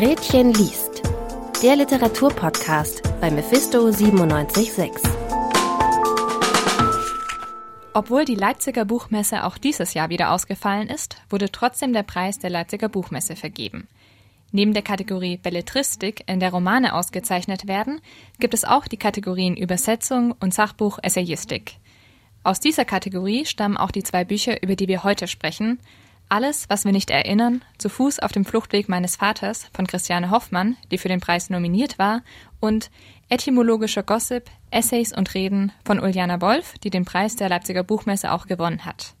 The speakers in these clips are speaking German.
Gretchen liest. Der Literaturpodcast bei Mephisto 976. Obwohl die Leipziger Buchmesse auch dieses Jahr wieder ausgefallen ist, wurde trotzdem der Preis der Leipziger Buchmesse vergeben. Neben der Kategorie Belletristik, in der Romane ausgezeichnet werden, gibt es auch die Kategorien Übersetzung und Sachbuch Essayistik. Aus dieser Kategorie stammen auch die zwei Bücher, über die wir heute sprechen. Alles, was wir nicht erinnern, zu Fuß auf dem Fluchtweg meines Vaters von Christiane Hoffmann, die für den Preis nominiert war, und Etymologischer Gossip, Essays und Reden von Uljana Wolf, die den Preis der Leipziger Buchmesse auch gewonnen hat.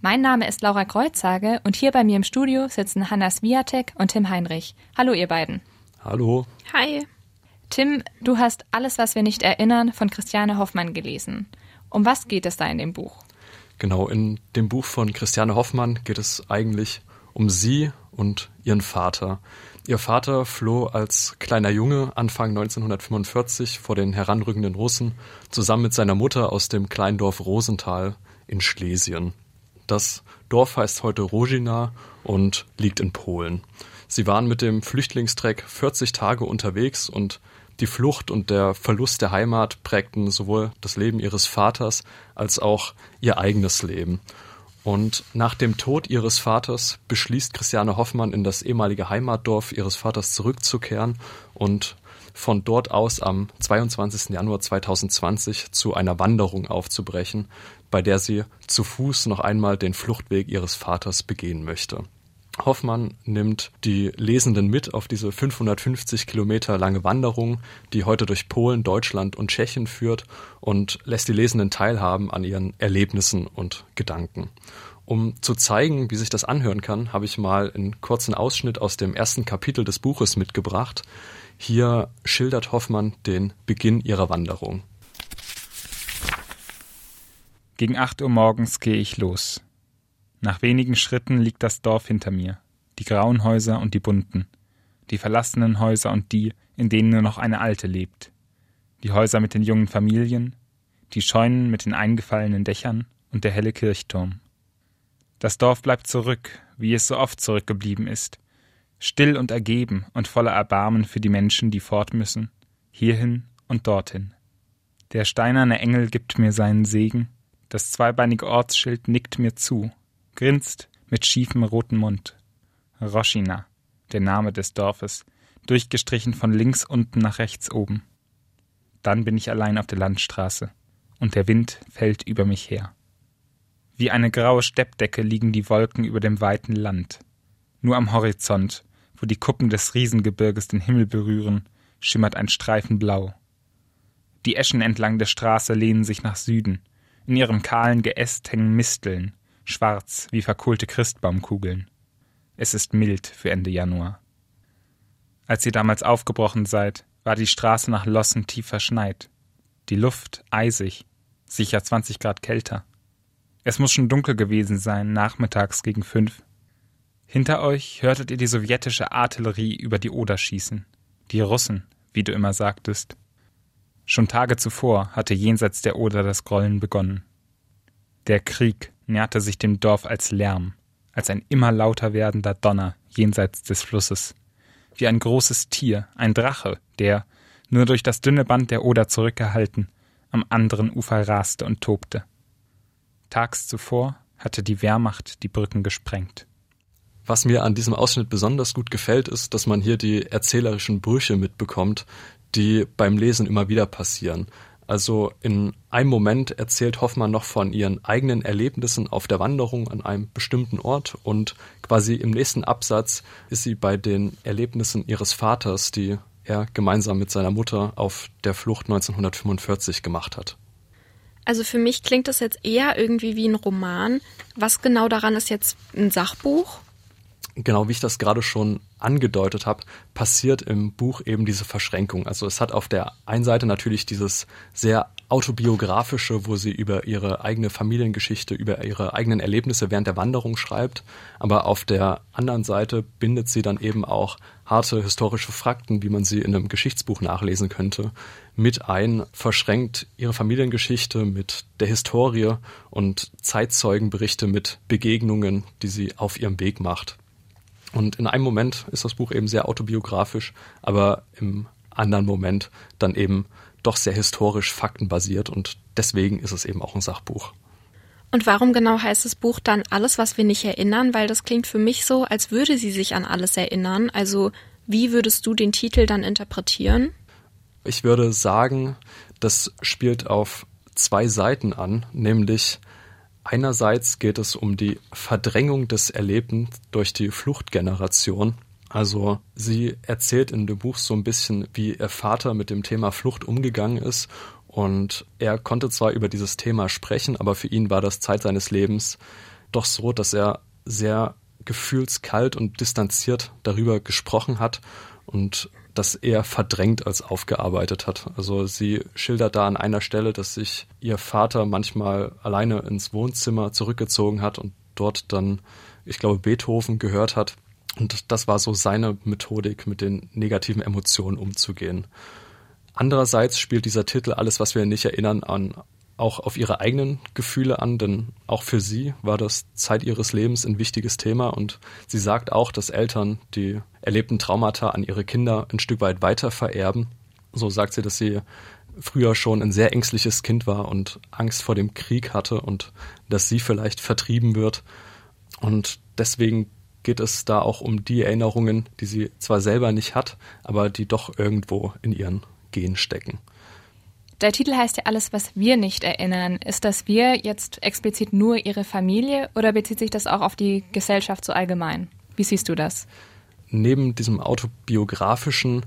Mein Name ist Laura Kreutzage und hier bei mir im Studio sitzen Hanna Swiatek und Tim Heinrich. Hallo ihr beiden. Hallo. Hi. Tim, du hast Alles, was wir nicht erinnern von Christiane Hoffmann gelesen. Um was geht es da in dem Buch? Genau, in dem Buch von Christiane Hoffmann geht es eigentlich um sie und ihren Vater. Ihr Vater floh als kleiner Junge Anfang 1945 vor den heranrückenden Russen zusammen mit seiner Mutter aus dem kleinen Dorf Rosenthal in Schlesien. Das Dorf heißt heute Rojina und liegt in Polen. Sie waren mit dem Flüchtlingstreck 40 Tage unterwegs und die Flucht und der Verlust der Heimat prägten sowohl das Leben ihres Vaters als auch ihr eigenes Leben. Und nach dem Tod ihres Vaters beschließt Christiane Hoffmann in das ehemalige Heimatdorf ihres Vaters zurückzukehren und von dort aus am 22. Januar 2020 zu einer Wanderung aufzubrechen, bei der sie zu Fuß noch einmal den Fluchtweg ihres Vaters begehen möchte. Hoffmann nimmt die Lesenden mit auf diese 550 Kilometer lange Wanderung, die heute durch Polen, Deutschland und Tschechien führt und lässt die Lesenden teilhaben an ihren Erlebnissen und Gedanken. Um zu zeigen, wie sich das anhören kann, habe ich mal einen kurzen Ausschnitt aus dem ersten Kapitel des Buches mitgebracht. Hier schildert Hoffmann den Beginn ihrer Wanderung. Gegen acht Uhr morgens gehe ich los. Nach wenigen Schritten liegt das Dorf hinter mir, die grauen Häuser und die bunten, die verlassenen Häuser und die, in denen nur noch eine alte lebt, die Häuser mit den jungen Familien, die Scheunen mit den eingefallenen Dächern und der helle Kirchturm. Das Dorf bleibt zurück, wie es so oft zurückgeblieben ist, still und ergeben und voller Erbarmen für die Menschen, die fort müssen, hierhin und dorthin. Der steinerne Engel gibt mir seinen Segen, das zweibeinige Ortsschild nickt mir zu, grinst mit schiefem roten Mund. Roschina, der Name des Dorfes, durchgestrichen von links unten nach rechts oben. Dann bin ich allein auf der Landstraße, und der Wind fällt über mich her. Wie eine graue Steppdecke liegen die Wolken über dem weiten Land. Nur am Horizont, wo die Kuppen des Riesengebirges den Himmel berühren, schimmert ein Streifen Blau. Die Eschen entlang der Straße lehnen sich nach Süden, in ihrem kahlen Geäst hängen Misteln, schwarz wie verkohlte Christbaumkugeln. Es ist mild für Ende Januar. Als ihr damals aufgebrochen seid, war die Straße nach Lossen tief verschneit. Die Luft eisig, sicher 20 Grad kälter. Es muss schon dunkel gewesen sein, nachmittags gegen fünf. Hinter euch hörtet ihr die sowjetische Artillerie über die Oder schießen. Die Russen, wie du immer sagtest. Schon Tage zuvor hatte jenseits der Oder das Grollen begonnen. Der Krieg näherte sich dem Dorf als Lärm, als ein immer lauter werdender Donner jenseits des Flusses, wie ein großes Tier, ein Drache, der, nur durch das dünne Band der Oder zurückgehalten, am anderen Ufer raste und tobte. Tags zuvor hatte die Wehrmacht die Brücken gesprengt. Was mir an diesem Ausschnitt besonders gut gefällt, ist, dass man hier die erzählerischen Brüche mitbekommt, die beim Lesen immer wieder passieren. Also in einem Moment erzählt Hoffmann noch von ihren eigenen Erlebnissen auf der Wanderung an einem bestimmten Ort und quasi im nächsten Absatz ist sie bei den Erlebnissen ihres Vaters, die er gemeinsam mit seiner Mutter auf der Flucht 1945 gemacht hat. Also für mich klingt das jetzt eher irgendwie wie ein Roman. Was genau daran ist jetzt ein Sachbuch? Genau wie ich das gerade schon angedeutet habe, passiert im Buch eben diese Verschränkung. Also es hat auf der einen Seite natürlich dieses sehr autobiografische, wo sie über ihre eigene Familiengeschichte, über ihre eigenen Erlebnisse während der Wanderung schreibt, aber auf der anderen Seite bindet sie dann eben auch harte historische Fakten, wie man sie in einem Geschichtsbuch nachlesen könnte, mit ein, verschränkt ihre Familiengeschichte mit der Historie und Zeitzeugenberichte mit Begegnungen, die sie auf ihrem Weg macht. Und in einem Moment ist das Buch eben sehr autobiografisch, aber im anderen Moment dann eben doch sehr historisch faktenbasiert und deswegen ist es eben auch ein Sachbuch. Und warum genau heißt das Buch dann Alles, was wir nicht erinnern? Weil das klingt für mich so, als würde sie sich an alles erinnern. Also wie würdest du den Titel dann interpretieren? Ich würde sagen, das spielt auf zwei Seiten an, nämlich einerseits geht es um die Verdrängung des Erlebten durch die Fluchtgeneration. Also sie erzählt in dem Buch so ein bisschen, wie ihr Vater mit dem Thema Flucht umgegangen ist und er konnte zwar über dieses Thema sprechen, aber für ihn war das Zeit seines Lebens doch so, dass er sehr gefühlskalt und distanziert darüber gesprochen hat und das eher verdrängt als aufgearbeitet hat. Also sie schildert da an einer Stelle, dass sich ihr Vater manchmal alleine ins Wohnzimmer zurückgezogen hat und dort dann, ich glaube, Beethoven gehört hat. Und das war so seine Methodik, mit den negativen Emotionen umzugehen. Andererseits spielt dieser Titel alles, was wir nicht erinnern, an auch auf ihre eigenen Gefühle an, denn auch für sie war das Zeit ihres Lebens ein wichtiges Thema und sie sagt auch, dass Eltern die erlebten Traumata an ihre Kinder ein Stück weit weiter vererben. So sagt sie, dass sie früher schon ein sehr ängstliches Kind war und Angst vor dem Krieg hatte und dass sie vielleicht vertrieben wird. Und deswegen geht es da auch um die Erinnerungen, die sie zwar selber nicht hat, aber die doch irgendwo in ihren Gen stecken. Der Titel heißt ja alles, was wir nicht erinnern. Ist das wir jetzt explizit nur ihre Familie oder bezieht sich das auch auf die Gesellschaft so allgemein? Wie siehst du das? Neben diesem autobiografischen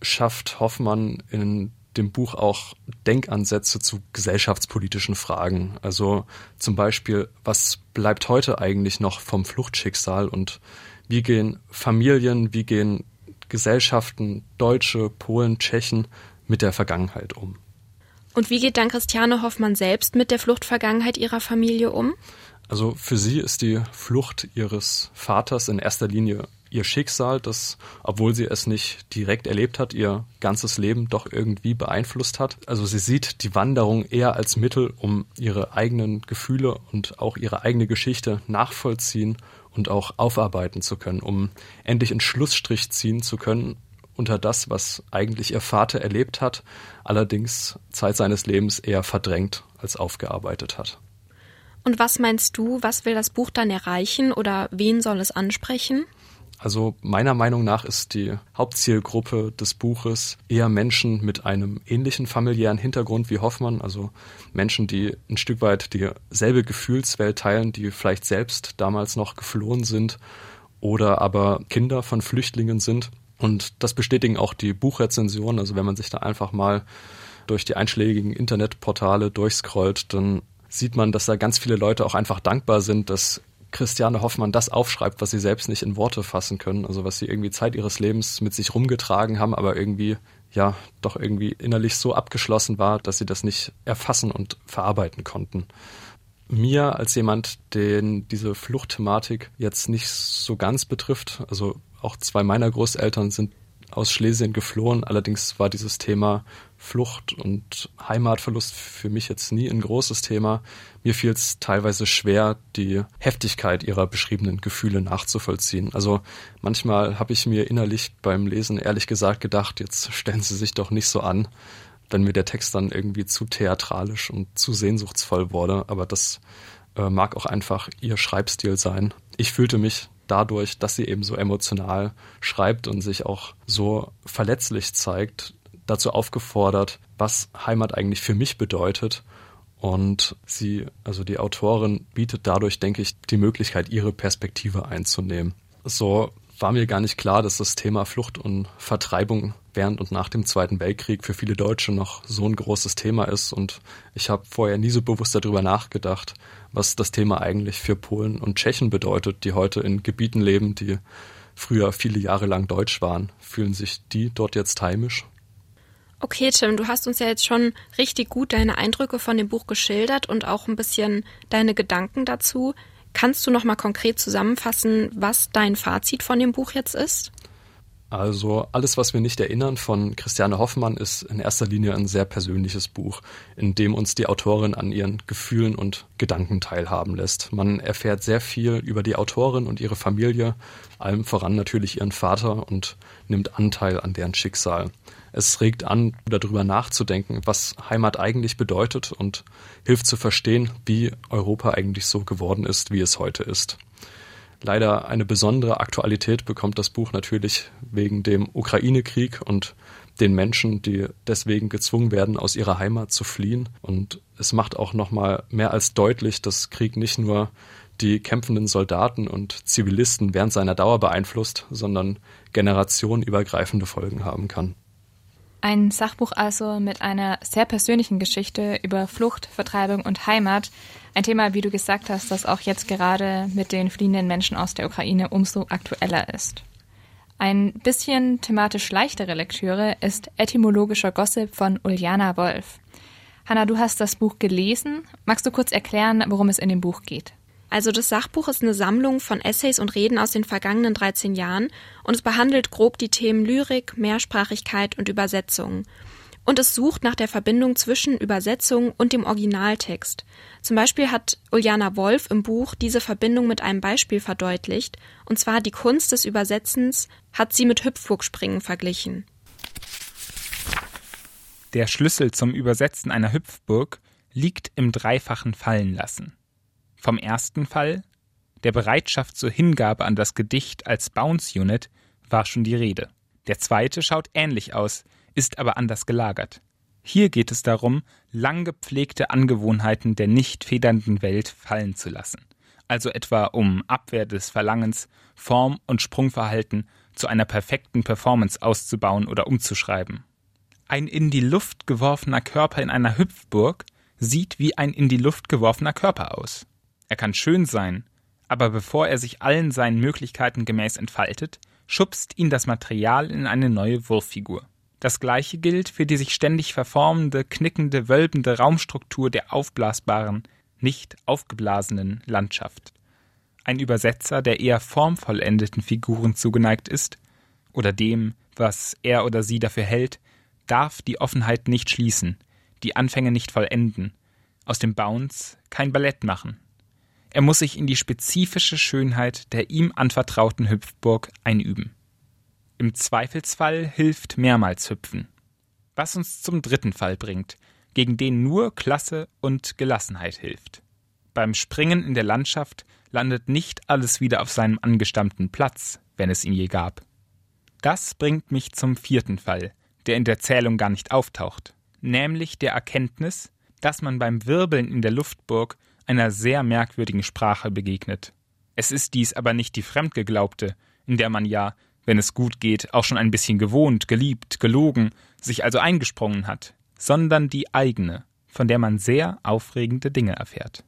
schafft Hoffmann in dem Buch auch Denkansätze zu gesellschaftspolitischen Fragen. Also zum Beispiel, was bleibt heute eigentlich noch vom Fluchtschicksal und wie gehen Familien, wie gehen Gesellschaften, Deutsche, Polen, Tschechen mit der Vergangenheit um. Und wie geht dann Christiane Hoffmann selbst mit der Fluchtvergangenheit ihrer Familie um? Also für sie ist die Flucht ihres Vaters in erster Linie ihr Schicksal, das, obwohl sie es nicht direkt erlebt hat, ihr ganzes Leben doch irgendwie beeinflusst hat. Also sie sieht die Wanderung eher als Mittel, um ihre eigenen Gefühle und auch ihre eigene Geschichte nachvollziehen und auch aufarbeiten zu können, um endlich einen Schlussstrich ziehen zu können unter das, was eigentlich ihr Vater erlebt hat, allerdings Zeit seines Lebens eher verdrängt als aufgearbeitet hat. Und was meinst du, was will das Buch dann erreichen oder wen soll es ansprechen? Also meiner Meinung nach ist die Hauptzielgruppe des Buches eher Menschen mit einem ähnlichen familiären Hintergrund wie Hoffmann, also Menschen, die ein Stück weit dieselbe Gefühlswelt teilen, die vielleicht selbst damals noch geflohen sind oder aber Kinder von Flüchtlingen sind. Und das bestätigen auch die Buchrezensionen. Also wenn man sich da einfach mal durch die einschlägigen Internetportale durchscrollt, dann sieht man, dass da ganz viele Leute auch einfach dankbar sind, dass Christiane Hoffmann das aufschreibt, was sie selbst nicht in Worte fassen können, also was sie irgendwie Zeit ihres Lebens mit sich rumgetragen haben, aber irgendwie ja doch irgendwie innerlich so abgeschlossen war, dass sie das nicht erfassen und verarbeiten konnten. Mir als jemand, den diese Fluchtthematik jetzt nicht so ganz betrifft, also auch zwei meiner Großeltern sind aus Schlesien geflohen. Allerdings war dieses Thema Flucht und Heimatverlust für mich jetzt nie ein großes Thema. Mir fiel es teilweise schwer, die Heftigkeit ihrer beschriebenen Gefühle nachzuvollziehen. Also manchmal habe ich mir innerlich beim Lesen ehrlich gesagt gedacht, jetzt stellen Sie sich doch nicht so an, wenn mir der Text dann irgendwie zu theatralisch und zu sehnsuchtsvoll wurde. Aber das äh, mag auch einfach ihr Schreibstil sein. Ich fühlte mich dadurch, dass sie eben so emotional schreibt und sich auch so verletzlich zeigt, dazu aufgefordert, was Heimat eigentlich für mich bedeutet. Und sie, also die Autorin, bietet dadurch, denke ich, die Möglichkeit, ihre Perspektive einzunehmen. So war mir gar nicht klar, dass das Thema Flucht und Vertreibung während und nach dem Zweiten Weltkrieg für viele Deutsche noch so ein großes Thema ist. Und ich habe vorher nie so bewusst darüber nachgedacht, was das Thema eigentlich für Polen und Tschechen bedeutet, die heute in Gebieten leben, die früher viele Jahre lang deutsch waren. Fühlen sich die dort jetzt heimisch? Okay, Tim, du hast uns ja jetzt schon richtig gut deine Eindrücke von dem Buch geschildert und auch ein bisschen deine Gedanken dazu. Kannst du noch mal konkret zusammenfassen, was dein Fazit von dem Buch jetzt ist? Also alles, was wir nicht erinnern von Christiane Hoffmann, ist in erster Linie ein sehr persönliches Buch, in dem uns die Autorin an ihren Gefühlen und Gedanken teilhaben lässt. Man erfährt sehr viel über die Autorin und ihre Familie, allem voran natürlich ihren Vater und nimmt Anteil an deren Schicksal. Es regt an, darüber nachzudenken, was Heimat eigentlich bedeutet und hilft zu verstehen, wie Europa eigentlich so geworden ist, wie es heute ist. Leider eine besondere Aktualität bekommt das Buch natürlich wegen dem Ukraine-Krieg und den Menschen, die deswegen gezwungen werden, aus ihrer Heimat zu fliehen. Und es macht auch nochmal mehr als deutlich, dass Krieg nicht nur die kämpfenden Soldaten und Zivilisten während seiner Dauer beeinflusst, sondern generationenübergreifende Folgen haben kann. Ein Sachbuch also mit einer sehr persönlichen Geschichte über Flucht, Vertreibung und Heimat. Ein Thema, wie du gesagt hast, das auch jetzt gerade mit den fliehenden Menschen aus der Ukraine umso aktueller ist. Ein bisschen thematisch leichtere Lektüre ist Etymologischer Gossip von Uljana Wolf. Hanna, du hast das Buch gelesen. Magst du kurz erklären, worum es in dem Buch geht? Also das Sachbuch ist eine Sammlung von Essays und Reden aus den vergangenen 13 Jahren und es behandelt grob die Themen Lyrik, Mehrsprachigkeit und Übersetzung. Und es sucht nach der Verbindung zwischen Übersetzung und dem Originaltext. Zum Beispiel hat Uljana Wolf im Buch diese Verbindung mit einem Beispiel verdeutlicht, und zwar die Kunst des Übersetzens hat sie mit Hüpfburgspringen verglichen. Der Schlüssel zum Übersetzen einer Hüpfburg liegt im dreifachen Fallenlassen. Vom ersten Fall, der Bereitschaft zur Hingabe an das Gedicht als Bounce Unit, war schon die Rede. Der zweite schaut ähnlich aus, ist aber anders gelagert. Hier geht es darum, lang gepflegte Angewohnheiten der nicht federnden Welt fallen zu lassen. Also etwa um Abwehr des Verlangens, Form und Sprungverhalten zu einer perfekten Performance auszubauen oder umzuschreiben. Ein in die Luft geworfener Körper in einer Hüpfburg sieht wie ein in die Luft geworfener Körper aus. Er kann schön sein, aber bevor er sich allen seinen Möglichkeiten gemäß entfaltet, schubst ihn das Material in eine neue Wurffigur. Das gleiche gilt für die sich ständig verformende, knickende, wölbende Raumstruktur der aufblasbaren, nicht aufgeblasenen Landschaft. Ein Übersetzer, der eher formvollendeten Figuren zugeneigt ist, oder dem, was er oder sie dafür hält, darf die Offenheit nicht schließen, die Anfänge nicht vollenden, aus dem Bounce kein Ballett machen. Er muss sich in die spezifische Schönheit der ihm anvertrauten Hüpfburg einüben. Im Zweifelsfall hilft mehrmals Hüpfen. Was uns zum dritten Fall bringt, gegen den nur Klasse und Gelassenheit hilft. Beim Springen in der Landschaft landet nicht alles wieder auf seinem angestammten Platz, wenn es ihn je gab. Das bringt mich zum vierten Fall, der in der Zählung gar nicht auftaucht, nämlich der Erkenntnis, dass man beim Wirbeln in der Luftburg einer sehr merkwürdigen Sprache begegnet. Es ist dies aber nicht die fremdgeglaubte, in der man ja, wenn es gut geht, auch schon ein bisschen gewohnt, geliebt, gelogen, sich also eingesprungen hat, sondern die eigene, von der man sehr aufregende Dinge erfährt.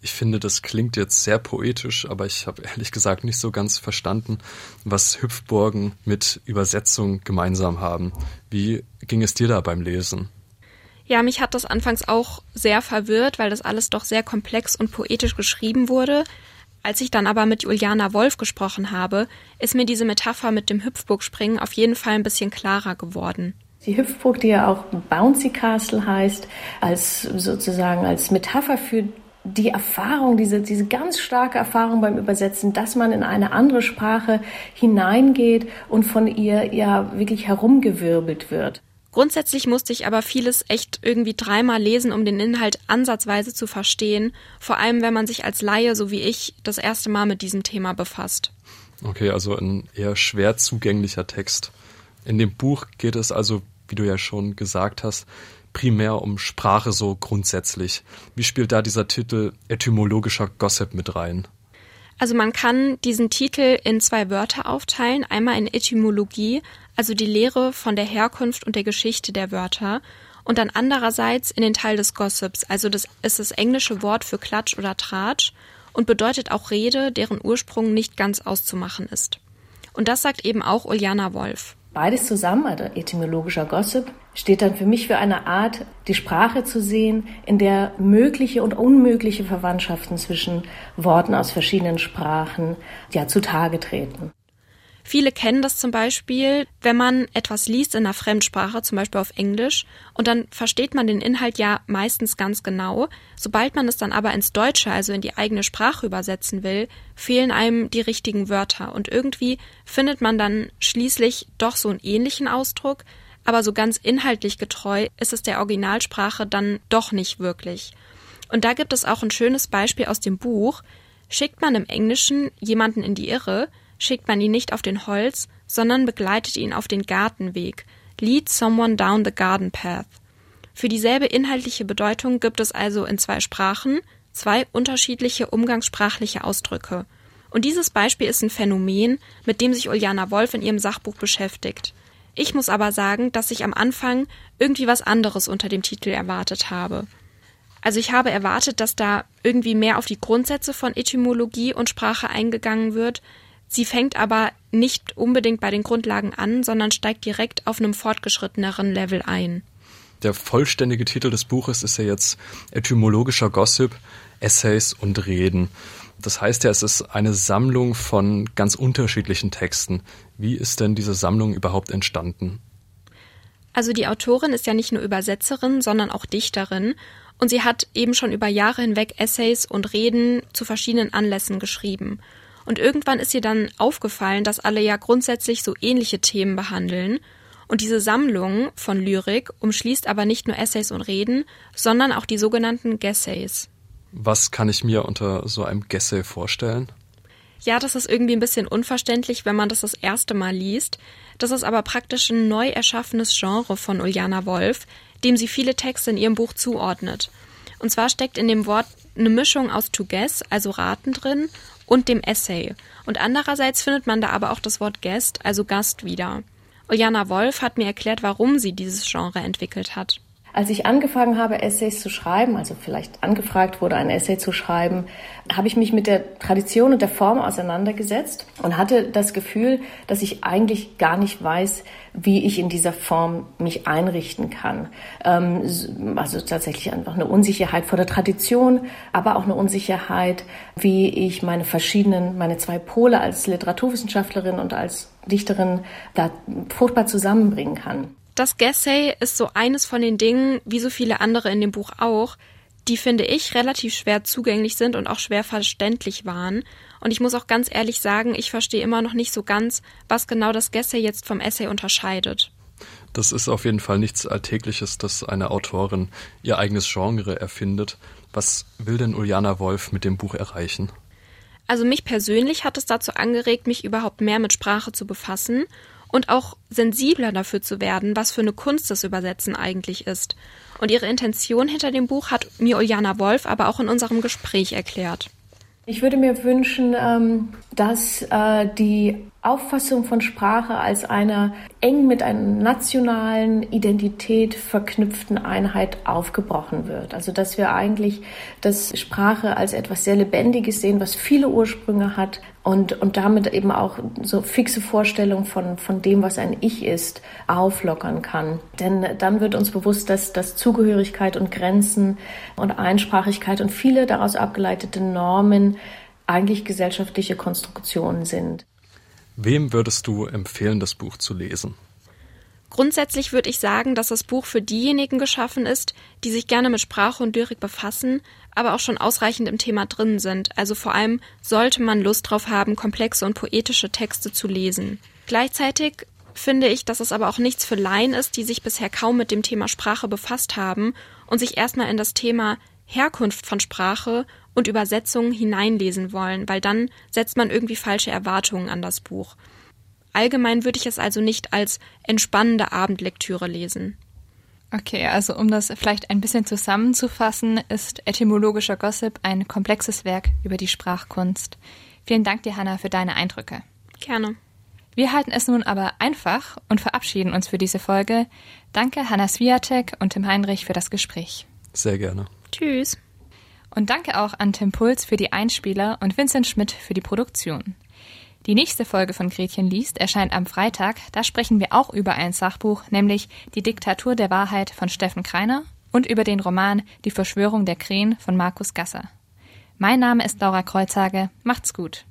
Ich finde, das klingt jetzt sehr poetisch, aber ich habe ehrlich gesagt nicht so ganz verstanden, was Hüpfburgen mit Übersetzung gemeinsam haben. Wie ging es dir da beim Lesen? Ja, mich hat das anfangs auch sehr verwirrt, weil das alles doch sehr komplex und poetisch geschrieben wurde. Als ich dann aber mit Juliana Wolf gesprochen habe, ist mir diese Metapher mit dem Hüpfburgspringen auf jeden Fall ein bisschen klarer geworden. Die Hüpfburg, die ja auch Bouncy Castle heißt, als sozusagen als Metapher für die Erfahrung, diese, diese ganz starke Erfahrung beim Übersetzen, dass man in eine andere Sprache hineingeht und von ihr ja wirklich herumgewirbelt wird. Grundsätzlich musste ich aber vieles echt irgendwie dreimal lesen, um den Inhalt ansatzweise zu verstehen, vor allem wenn man sich als Laie, so wie ich, das erste Mal mit diesem Thema befasst. Okay, also ein eher schwer zugänglicher Text. In dem Buch geht es also, wie du ja schon gesagt hast, primär um Sprache so grundsätzlich. Wie spielt da dieser Titel etymologischer Gossip mit rein? Also man kann diesen Titel in zwei Wörter aufteilen, einmal in Etymologie, also die Lehre von der Herkunft und der Geschichte der Wörter, und dann andererseits in den Teil des Gossips, also das ist das englische Wort für Klatsch oder Tratsch und bedeutet auch Rede, deren Ursprung nicht ganz auszumachen ist. Und das sagt eben auch Uljana Wolf. Beides zusammen, also etymologischer Gossip, steht dann für mich für eine Art, die Sprache zu sehen, in der mögliche und unmögliche Verwandtschaften zwischen Worten aus verschiedenen Sprachen ja zutage treten. Viele kennen das zum Beispiel, wenn man etwas liest in einer Fremdsprache, zum Beispiel auf Englisch, und dann versteht man den Inhalt ja meistens ganz genau. Sobald man es dann aber ins Deutsche, also in die eigene Sprache übersetzen will, fehlen einem die richtigen Wörter. Und irgendwie findet man dann schließlich doch so einen ähnlichen Ausdruck, aber so ganz inhaltlich getreu ist es der Originalsprache dann doch nicht wirklich. Und da gibt es auch ein schönes Beispiel aus dem Buch. Schickt man im Englischen jemanden in die Irre, schickt man ihn nicht auf den Holz, sondern begleitet ihn auf den Gartenweg. Lead someone down the garden path. Für dieselbe inhaltliche Bedeutung gibt es also in zwei Sprachen zwei unterschiedliche umgangssprachliche Ausdrücke. Und dieses Beispiel ist ein Phänomen, mit dem sich Uljana Wolf in ihrem Sachbuch beschäftigt. Ich muss aber sagen, dass ich am Anfang irgendwie was anderes unter dem Titel erwartet habe. Also ich habe erwartet, dass da irgendwie mehr auf die Grundsätze von Etymologie und Sprache eingegangen wird, Sie fängt aber nicht unbedingt bei den Grundlagen an, sondern steigt direkt auf einem fortgeschritteneren Level ein. Der vollständige Titel des Buches ist ja jetzt Etymologischer Gossip, Essays und Reden. Das heißt ja, es ist eine Sammlung von ganz unterschiedlichen Texten. Wie ist denn diese Sammlung überhaupt entstanden? Also die Autorin ist ja nicht nur Übersetzerin, sondern auch Dichterin und sie hat eben schon über Jahre hinweg Essays und Reden zu verschiedenen Anlässen geschrieben. Und irgendwann ist ihr dann aufgefallen, dass alle ja grundsätzlich so ähnliche Themen behandeln. Und diese Sammlung von Lyrik umschließt aber nicht nur Essays und Reden, sondern auch die sogenannten Gessays. Was kann ich mir unter so einem Gessay vorstellen? Ja, das ist irgendwie ein bisschen unverständlich, wenn man das das erste Mal liest. Das ist aber praktisch ein neu erschaffenes Genre von Uljana Wolf, dem sie viele Texte in ihrem Buch zuordnet. Und zwar steckt in dem Wort eine Mischung aus to guess, also raten drin, und dem Essay. Und andererseits findet man da aber auch das Wort Guest, also Gast wieder. Uljana Wolf hat mir erklärt, warum sie dieses Genre entwickelt hat. Als ich angefangen habe, Essays zu schreiben, also vielleicht angefragt wurde, ein Essay zu schreiben, habe ich mich mit der Tradition und der Form auseinandergesetzt und hatte das Gefühl, dass ich eigentlich gar nicht weiß, wie ich in dieser Form mich einrichten kann. Ähm, also tatsächlich einfach eine Unsicherheit vor der Tradition, aber auch eine Unsicherheit, wie ich meine verschiedenen, meine zwei Pole als Literaturwissenschaftlerin und als Dichterin da fruchtbar zusammenbringen kann. Das Gessay ist so eines von den Dingen, wie so viele andere in dem Buch auch, die finde ich relativ schwer zugänglich sind und auch schwer verständlich waren. Und ich muss auch ganz ehrlich sagen, ich verstehe immer noch nicht so ganz, was genau das Gessay jetzt vom Essay unterscheidet. Das ist auf jeden Fall nichts Alltägliches, dass eine Autorin ihr eigenes Genre erfindet. Was will denn Uljana Wolf mit dem Buch erreichen? Also mich persönlich hat es dazu angeregt, mich überhaupt mehr mit Sprache zu befassen und auch sensibler dafür zu werden, was für eine Kunst das Übersetzen eigentlich ist. Und ihre Intention hinter dem Buch hat mir Uljana Wolf aber auch in unserem Gespräch erklärt. Ich würde mir wünschen, ähm, dass äh, die Auffassung von Sprache als einer eng mit einer nationalen Identität verknüpften Einheit aufgebrochen wird. Also dass wir eigentlich das Sprache als etwas sehr Lebendiges sehen, was viele Ursprünge hat und, und damit eben auch so fixe Vorstellungen von, von dem, was ein Ich ist, auflockern kann. Denn dann wird uns bewusst, dass, dass Zugehörigkeit und Grenzen und Einsprachigkeit und viele daraus abgeleitete Normen eigentlich gesellschaftliche Konstruktionen sind. Wem würdest du empfehlen, das Buch zu lesen? Grundsätzlich würde ich sagen, dass das Buch für diejenigen geschaffen ist, die sich gerne mit Sprache und Lyrik befassen, aber auch schon ausreichend im Thema drin sind. Also vor allem sollte man Lust drauf haben, komplexe und poetische Texte zu lesen. Gleichzeitig finde ich, dass es aber auch nichts für Laien ist, die sich bisher kaum mit dem Thema Sprache befasst haben und sich erstmal in das Thema Herkunft von Sprache und Übersetzungen hineinlesen wollen, weil dann setzt man irgendwie falsche Erwartungen an das Buch. Allgemein würde ich es also nicht als entspannende Abendlektüre lesen. Okay, also um das vielleicht ein bisschen zusammenzufassen, ist etymologischer Gossip ein komplexes Werk über die Sprachkunst. Vielen Dank dir, Hanna, für deine Eindrücke. Gerne. Wir halten es nun aber einfach und verabschieden uns für diese Folge. Danke Hanna Swiatek und Tim Heinrich für das Gespräch. Sehr gerne. Tschüss. Und danke auch an Tim Puls für die Einspieler und Vincent Schmidt für die Produktion. Die nächste Folge von Gretchen liest erscheint am Freitag. Da sprechen wir auch über ein Sachbuch, nämlich Die Diktatur der Wahrheit von Steffen Kreiner und über den Roman Die Verschwörung der Krähen von Markus Gasser. Mein Name ist Laura Kreuzhage. Macht's gut.